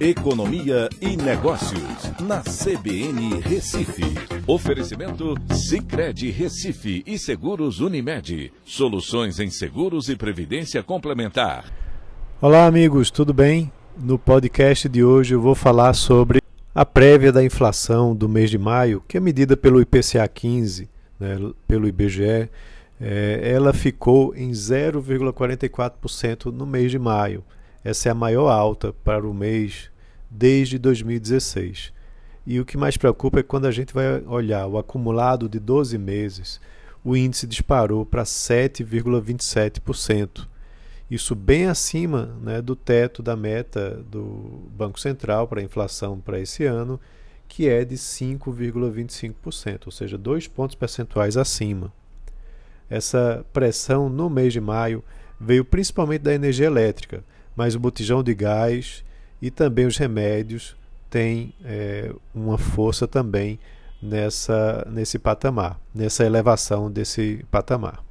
Economia e Negócios, na CBN Recife. Oferecimento Cicred Recife e Seguros Unimed. Soluções em seguros e previdência complementar. Olá, amigos, tudo bem? No podcast de hoje eu vou falar sobre a prévia da inflação do mês de maio, que é medida pelo IPCA 15, né, pelo IBGE. É, ela ficou em 0,44% no mês de maio. Essa é a maior alta para o mês desde 2016. E o que mais preocupa é quando a gente vai olhar o acumulado de 12 meses, o índice disparou para 7,27%. Isso bem acima né, do teto da meta do Banco Central para a inflação para esse ano, que é de 5,25%, ou seja, dois pontos percentuais acima. Essa pressão no mês de maio veio principalmente da energia elétrica, mas o botijão de gás e também os remédios têm é, uma força também nessa, nesse patamar, nessa elevação desse patamar.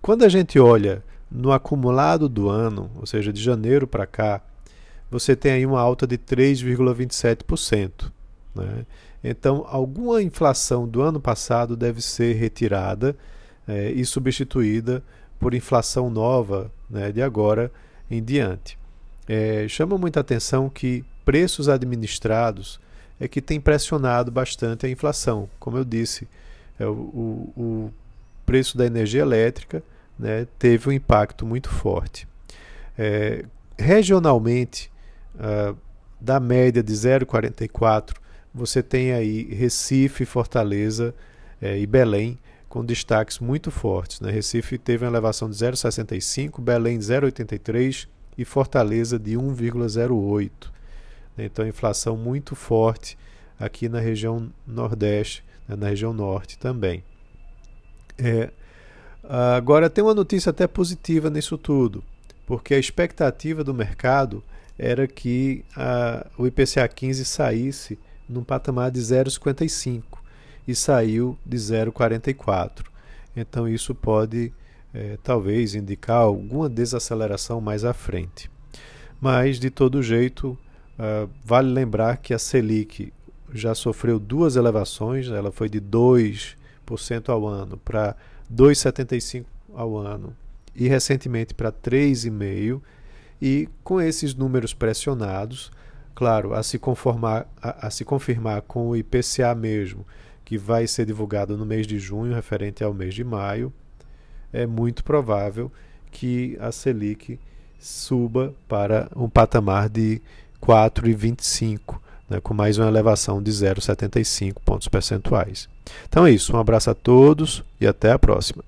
Quando a gente olha no acumulado do ano, ou seja, de janeiro para cá, você tem aí uma alta de 3,27%. Né? Então, alguma inflação do ano passado deve ser retirada é, e substituída por inflação nova né, de agora em diante. É, chama muita atenção que preços administrados é que tem pressionado bastante a inflação. Como eu disse, é, o, o, preço da energia elétrica né, teve um impacto muito forte. É, regionalmente, ah, da média de 0,44, você tem aí Recife, Fortaleza é, e Belém com destaques muito fortes. Né? Recife teve uma elevação de 0,65, Belém 0,83 e Fortaleza de 1,08. Né? Então, inflação muito forte aqui na região Nordeste, né? na região Norte também. É, agora, tem uma notícia até positiva nisso tudo, porque a expectativa do mercado era que a, o IPCA 15 saísse num patamar de 0,55 e saiu de 0,44. Então, isso pode é, talvez indicar alguma desaceleração mais à frente. Mas, de todo jeito, uh, vale lembrar que a Selic já sofreu duas elevações, ela foi de 2% ao ano para 2,75% ao ano e recentemente para 3,5%, e com esses números pressionados, claro, a se, conformar, a, a se confirmar com o IPCA mesmo, que vai ser divulgado no mês de junho, referente ao mês de maio, é muito provável que a Selic suba para um patamar de 4,25, né, com mais uma elevação de 0,75 pontos percentuais. Então é isso, um abraço a todos e até a próxima.